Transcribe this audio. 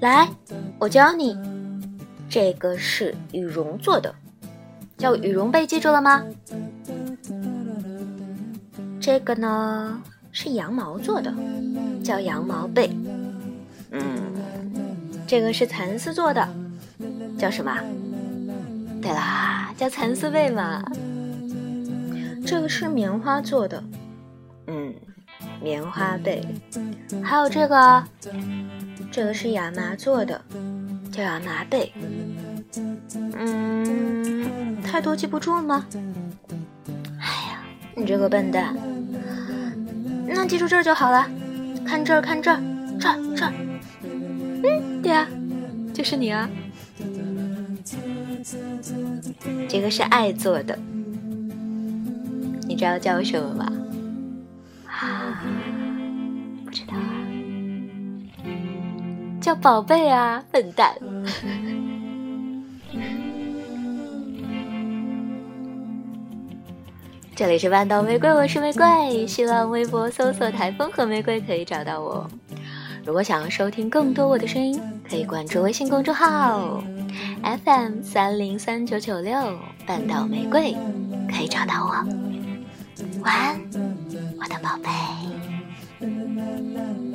来，我教你，这个是羽绒做的，叫羽绒被，记住了吗？这个呢是羊毛做的，叫羊毛被。嗯，这个是蚕丝做的，叫什么？对啦，叫蚕丝被嘛。这个是棉花做的，棉花被。还有这个，这个是亚麻做的，叫亚麻被。嗯，太多记不住吗？哎呀，你这个笨蛋！那记住这儿就好了，看这儿，看这儿，这儿，这儿。嗯，对啊，就是你啊。这个是爱做的，你知道叫什么吗？不知道啊，叫宝贝啊，笨蛋。这里是半岛玫瑰，我是玫瑰。新浪微博搜索“台风和玫瑰”可以找到我。如果想要收听更多我的声音，可以关注微信公众号 FM 三零三九九六半岛玫瑰，可以找到我。晚安，我的宝贝。la la.